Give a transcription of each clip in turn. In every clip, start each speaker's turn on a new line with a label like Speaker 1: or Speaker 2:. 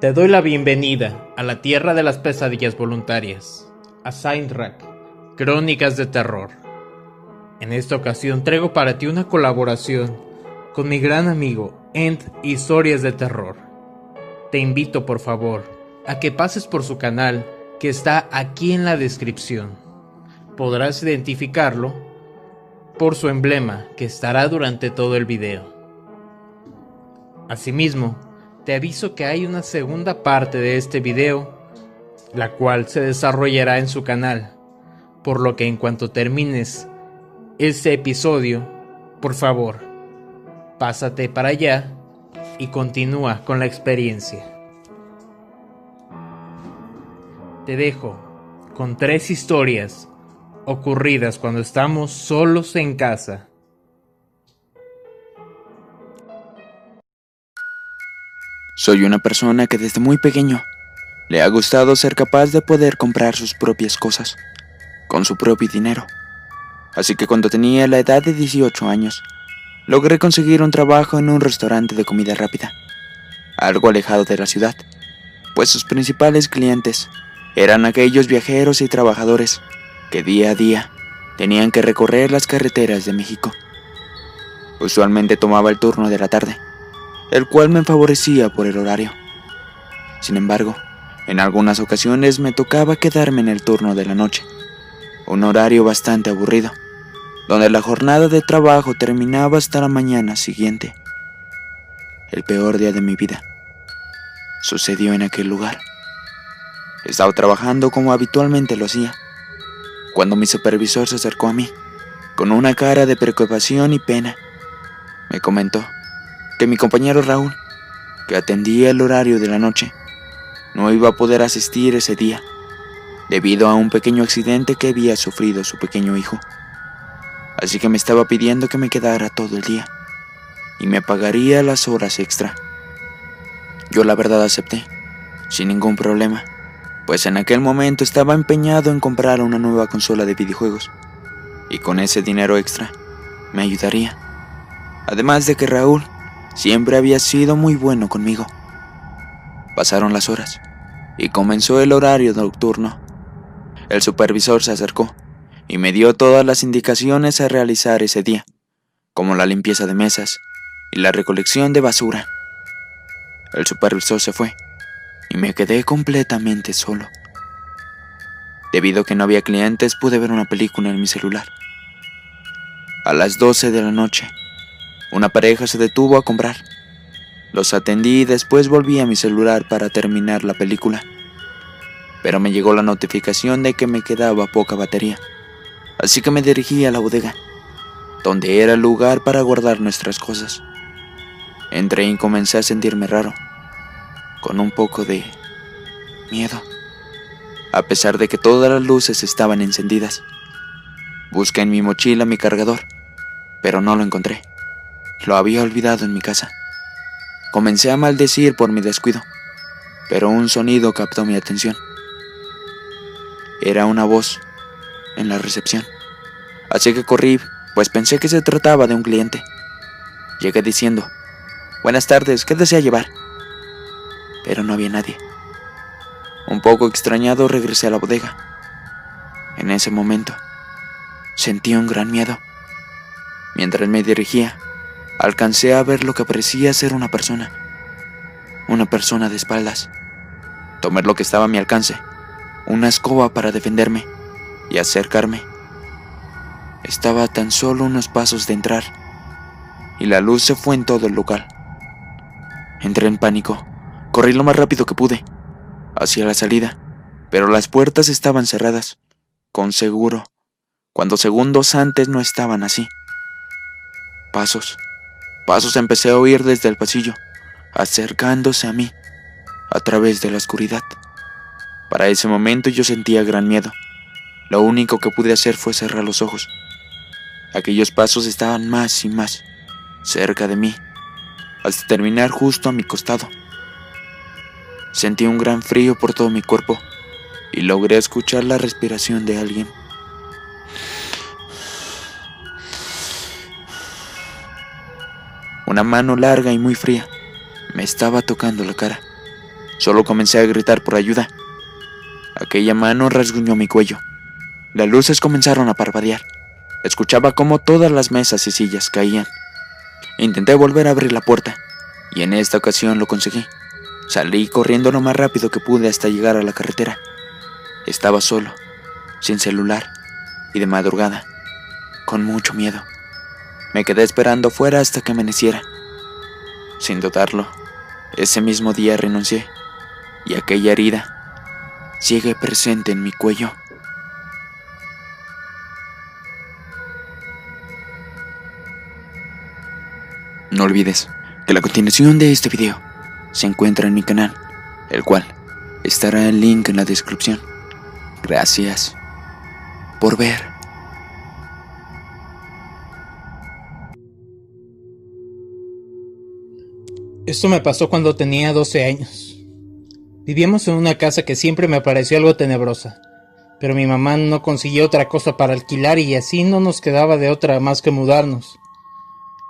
Speaker 1: Te doy la bienvenida a la tierra de las pesadillas voluntarias, a Saintrack, Crónicas de Terror. En esta ocasión traigo para ti una colaboración con mi gran amigo End Historias de Terror. Te invito por favor a que pases por su canal que está aquí en la descripción. Podrás identificarlo por su emblema que estará durante todo el video. Asimismo, te aviso que hay una segunda parte de este video, la cual se desarrollará en su canal, por lo que en cuanto termines este episodio, por favor, pásate para allá y continúa con la experiencia. Te dejo con tres historias ocurridas cuando estamos solos en casa.
Speaker 2: Soy una persona que desde muy pequeño le ha gustado ser capaz de poder comprar sus propias cosas, con su propio dinero. Así que cuando tenía la edad de 18 años, logré conseguir un trabajo en un restaurante de comida rápida, algo alejado de la ciudad, pues sus principales clientes eran aquellos viajeros y trabajadores que día a día tenían que recorrer las carreteras de México. Usualmente tomaba el turno de la tarde, el cual me favorecía por el horario. Sin embargo, en algunas ocasiones me tocaba quedarme en el turno de la noche, un horario bastante aburrido, donde la jornada de trabajo terminaba hasta la mañana siguiente. El peor día de mi vida sucedió en aquel lugar. Estaba trabajando como habitualmente lo hacía, cuando mi supervisor se acercó a mí, con una cara de preocupación y pena. Me comentó que mi compañero Raúl, que atendía el horario de la noche, no iba a poder asistir ese día, debido a un pequeño accidente que había sufrido su pequeño hijo. Así que me estaba pidiendo que me quedara todo el día y me pagaría las horas extra. Yo la verdad acepté, sin ningún problema, pues en aquel momento estaba empeñado en comprar una nueva consola de videojuegos, y con ese dinero extra me ayudaría. Además de que Raúl Siempre había sido muy bueno conmigo. Pasaron las horas y comenzó el horario nocturno. El supervisor se acercó y me dio todas las indicaciones a realizar ese día, como la limpieza de mesas y la recolección de basura. El supervisor se fue y me quedé completamente solo. Debido a que no había clientes, pude ver una película en mi celular. A las 12 de la noche, una pareja se detuvo a comprar. Los atendí y después volví a mi celular para terminar la película. Pero me llegó la notificación de que me quedaba poca batería. Así que me dirigí a la bodega, donde era el lugar para guardar nuestras cosas. Entré y comencé a sentirme raro, con un poco de miedo, a pesar de que todas las luces estaban encendidas. Busqué en mi mochila mi cargador, pero no lo encontré. Lo había olvidado en mi casa. Comencé a maldecir por mi descuido, pero un sonido captó mi atención. Era una voz en la recepción. Así que corrí, pues pensé que se trataba de un cliente. Llegué diciendo, Buenas tardes, ¿qué desea llevar? Pero no había nadie. Un poco extrañado regresé a la bodega. En ese momento, sentí un gran miedo. Mientras me dirigía, alcancé a ver lo que parecía ser una persona. Una persona de espaldas. Tomé lo que estaba a mi alcance, una escoba para defenderme y acercarme. Estaba a tan solo unos pasos de entrar y la luz se fue en todo el local. Entré en pánico, corrí lo más rápido que pude, hacia la salida, pero las puertas estaban cerradas, con seguro, cuando segundos antes no estaban así. Pasos, Pasos empecé a oír desde el pasillo, acercándose a mí, a través de la oscuridad. Para ese momento yo sentía gran miedo. Lo único que pude hacer fue cerrar los ojos. Aquellos pasos estaban más y más cerca de mí, hasta terminar justo a mi costado. Sentí un gran frío por todo mi cuerpo y logré escuchar la respiración de alguien. Una mano larga y muy fría me estaba tocando la cara. Solo comencé a gritar por ayuda. Aquella mano rasguñó mi cuello. Las luces comenzaron a parpadear. Escuchaba cómo todas las mesas y sillas caían. Intenté volver a abrir la puerta, y en esta ocasión lo conseguí. Salí corriendo lo más rápido que pude hasta llegar a la carretera. Estaba solo, sin celular y de madrugada, con mucho miedo. Me quedé esperando fuera hasta que amaneciera. Sin dudarlo, ese mismo día renuncié y aquella herida sigue presente en mi cuello. No olvides que la continuación de este video se encuentra en mi canal, el cual estará el link en la descripción. Gracias por ver.
Speaker 1: Esto me pasó cuando tenía 12 años. Vivíamos en una casa que siempre me pareció algo tenebrosa, pero mi mamá no consiguió otra cosa para alquilar y así no nos quedaba de otra más que mudarnos.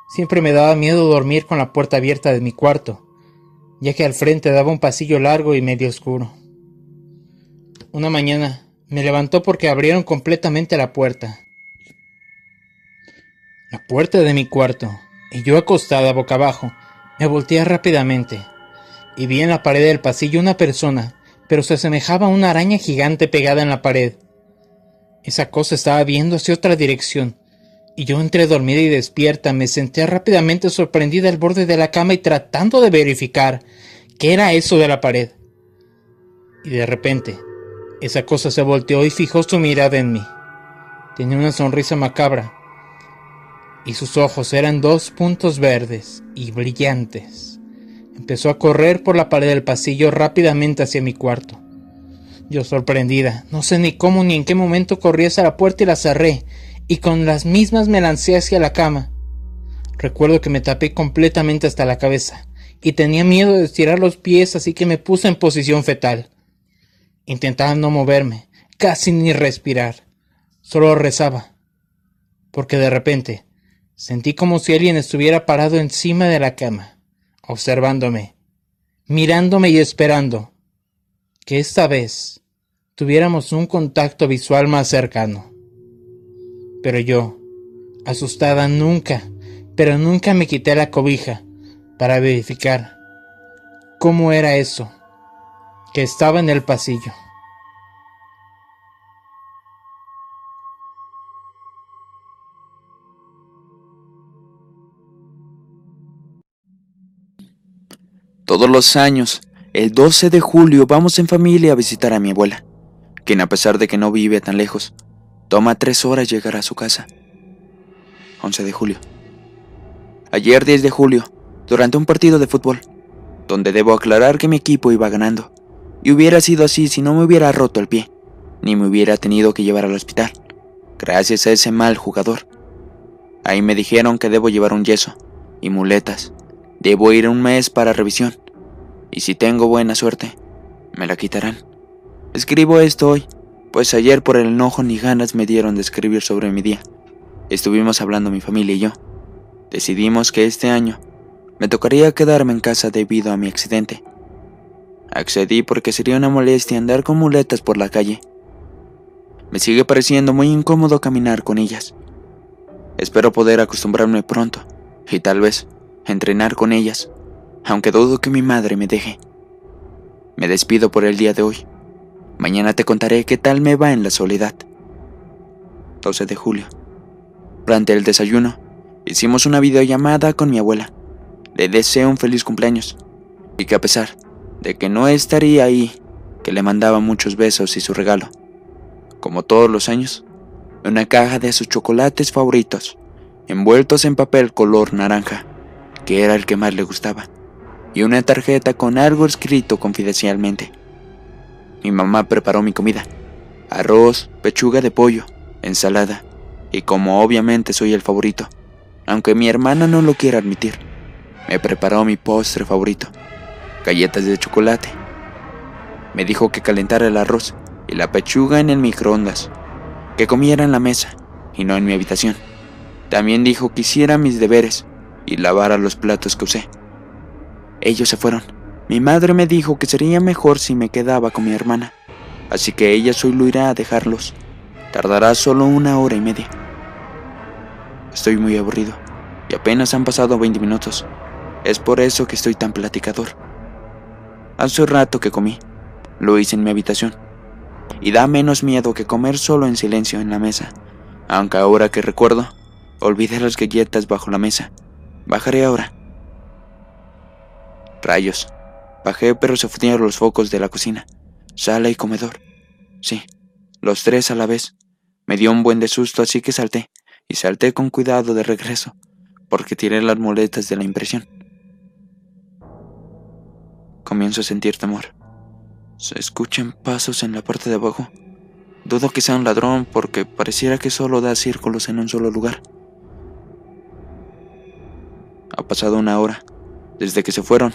Speaker 1: Siempre me daba miedo dormir con la puerta abierta de mi cuarto, ya que al frente daba un pasillo largo y medio oscuro. Una mañana me levantó porque abrieron completamente la puerta. La puerta de mi cuarto, y yo acostada boca abajo, me volteé rápidamente y vi en la pared del pasillo una persona, pero se asemejaba a una araña gigante pegada en la pared. Esa cosa estaba viendo hacia otra dirección, y yo entre dormida y despierta me senté rápidamente sorprendida al borde de la cama y tratando de verificar qué era eso de la pared. Y de repente, esa cosa se volteó y fijó su mirada en mí. Tenía una sonrisa macabra, y sus ojos eran dos puntos verdes y brillantes. Empezó a correr por la pared del pasillo rápidamente hacia mi cuarto. Yo sorprendida, no sé ni cómo ni en qué momento corrí hacia la puerta y la cerré, y con las mismas me lancé hacia la cama. Recuerdo que me tapé completamente hasta la cabeza, y tenía miedo de estirar los pies, así que me puse en posición fetal. Intentaba no moverme, casi ni respirar. Solo rezaba. Porque de repente sentí como si alguien estuviera parado encima de la cama, observándome, mirándome y esperando que esta vez tuviéramos un contacto visual más cercano. Pero yo, asustada, nunca, pero nunca me quité la cobija para verificar cómo era eso que estaba en el pasillo.
Speaker 2: Todos los años, el 12 de julio, vamos en familia a visitar a mi abuela, quien a pesar de que no vive tan lejos, toma tres horas llegar a su casa. 11 de julio. Ayer 10 de julio, durante un partido de fútbol, donde debo aclarar que mi equipo iba ganando, y hubiera sido así si no me hubiera roto el pie, ni me hubiera tenido que llevar al hospital, gracias a ese mal jugador. Ahí me dijeron que debo llevar un yeso y muletas. Debo ir un mes para revisión, y si tengo buena suerte, me la quitarán. Escribo esto hoy, pues ayer por el enojo ni ganas me dieron de escribir sobre mi día. Estuvimos hablando mi familia y yo. Decidimos que este año me tocaría quedarme en casa debido a mi accidente Accedí porque sería una molestia andar con muletas por la calle. Me sigue pareciendo muy incómodo caminar con ellas. Espero poder acostumbrarme pronto y tal vez entrenar con ellas, aunque dudo que mi madre me deje. Me despido por el día de hoy. Mañana te contaré qué tal me va en la soledad. 12 de julio. Durante el desayuno, hicimos una videollamada con mi abuela. Le deseo un feliz cumpleaños y que a pesar de que no estaría ahí, que le mandaba muchos besos y su regalo. Como todos los años, una caja de sus chocolates favoritos, envueltos en papel color naranja, que era el que más le gustaba, y una tarjeta con algo escrito confidencialmente. Mi mamá preparó mi comida, arroz, pechuga de pollo, ensalada, y como obviamente soy el favorito, aunque mi hermana no lo quiera admitir, me preparó mi postre favorito, galletas de chocolate. Me dijo que calentara el arroz y la pechuga en el microondas, que comiera en la mesa y no en mi habitación. También dijo que hiciera mis deberes y lavara los platos que usé. Ellos se fueron. Mi madre me dijo que sería mejor si me quedaba con mi hermana, así que ella solo irá a dejarlos. Tardará solo una hora y media. Estoy muy aburrido y apenas han pasado 20 minutos. Es por eso que estoy tan platicador. Hace rato que comí. Lo hice en mi habitación. Y da menos miedo que comer solo en silencio en la mesa. Aunque ahora que recuerdo, olvidé las galletas bajo la mesa. Bajaré ahora. Rayos. Bajé pero se fundieron los focos de la cocina, sala y comedor. Sí, los tres a la vez. Me dio un buen de susto así que salté, y salté con cuidado de regreso, porque tiré las muletas de la impresión. Comienzo a sentir temor. Se escuchan pasos en la parte de abajo. Dudo que sea un ladrón porque pareciera que solo da círculos en un solo lugar. Ha pasado una hora desde que se fueron.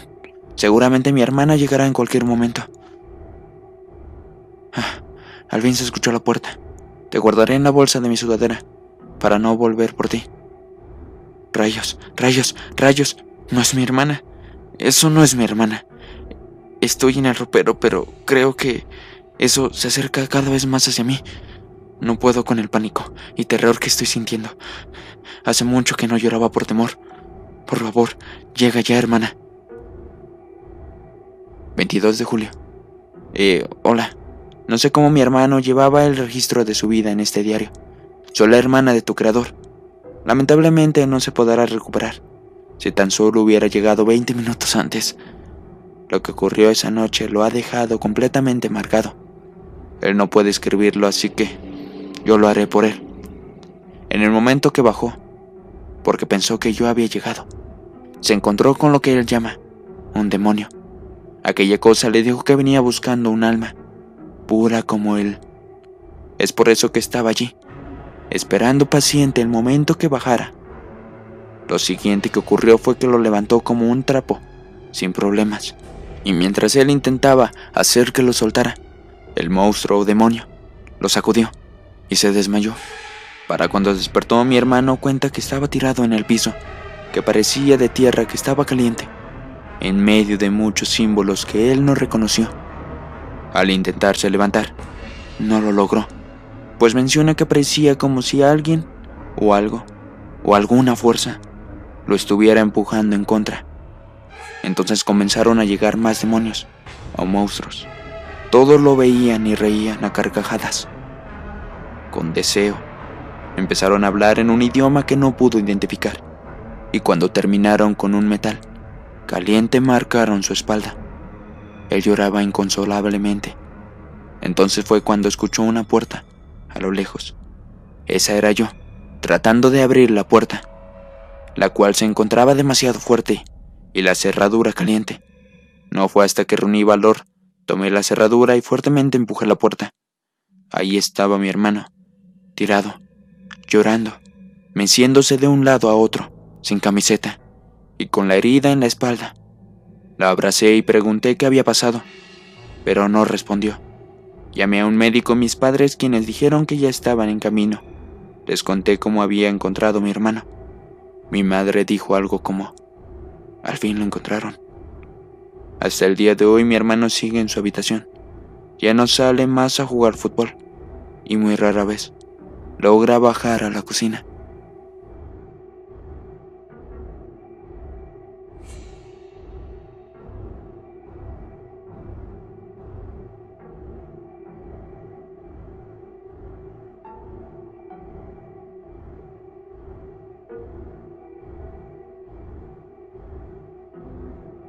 Speaker 2: Seguramente mi hermana llegará en cualquier momento. Ah, al fin se escuchó la puerta. Te guardaré en la bolsa de mi sudadera para no volver por ti. Rayos, rayos, rayos. No es mi hermana. Eso no es mi hermana. Estoy en el ropero, pero creo que eso se acerca cada vez más hacia mí. No puedo con el pánico y terror que estoy sintiendo. Hace mucho que no lloraba por temor. Por favor, llega ya, hermana. 22 de julio. Eh, hola. No sé cómo mi hermano llevaba el registro de su vida en este diario. Soy la hermana de tu creador. Lamentablemente no se podrá recuperar. Si tan solo hubiera llegado 20 minutos antes. Lo que ocurrió esa noche lo ha dejado completamente marcado. Él no puede escribirlo, así que yo lo haré por él. En el momento que bajó, porque pensó que yo había llegado, se encontró con lo que él llama un demonio. Aquella cosa le dijo que venía buscando un alma, pura como él. Es por eso que estaba allí, esperando paciente el momento que bajara. Lo siguiente que ocurrió fue que lo levantó como un trapo, sin problemas y mientras él intentaba hacer que lo soltara, el monstruo o demonio lo sacudió y se desmayó. Para cuando despertó mi hermano cuenta que estaba tirado en el piso, que parecía de tierra que estaba caliente, en medio de muchos símbolos que él no reconoció. Al intentarse levantar, no lo logró, pues menciona que parecía como si alguien o algo o alguna fuerza lo estuviera empujando en contra. Entonces comenzaron a llegar más demonios o monstruos. Todos lo veían y reían a carcajadas. Con deseo, empezaron a hablar en un idioma que no pudo identificar. Y cuando terminaron con un metal caliente marcaron su espalda. Él lloraba inconsolablemente. Entonces fue cuando escuchó una puerta a lo lejos. Esa era yo, tratando de abrir la puerta, la cual se encontraba demasiado fuerte y la cerradura caliente. No fue hasta que reuní valor, tomé la cerradura y fuertemente empujé la puerta. Ahí estaba mi hermano, tirado, llorando, meciéndose de un lado a otro, sin camiseta y con la herida en la espalda. La abracé y pregunté qué había pasado, pero no respondió. Llamé a un médico mis padres quienes dijeron que ya estaban en camino. Les conté cómo había encontrado mi hermano. Mi madre dijo algo como, al fin lo encontraron. Hasta el día de hoy mi hermano sigue en su habitación. Ya no sale más a jugar fútbol y muy rara vez logra bajar a la cocina.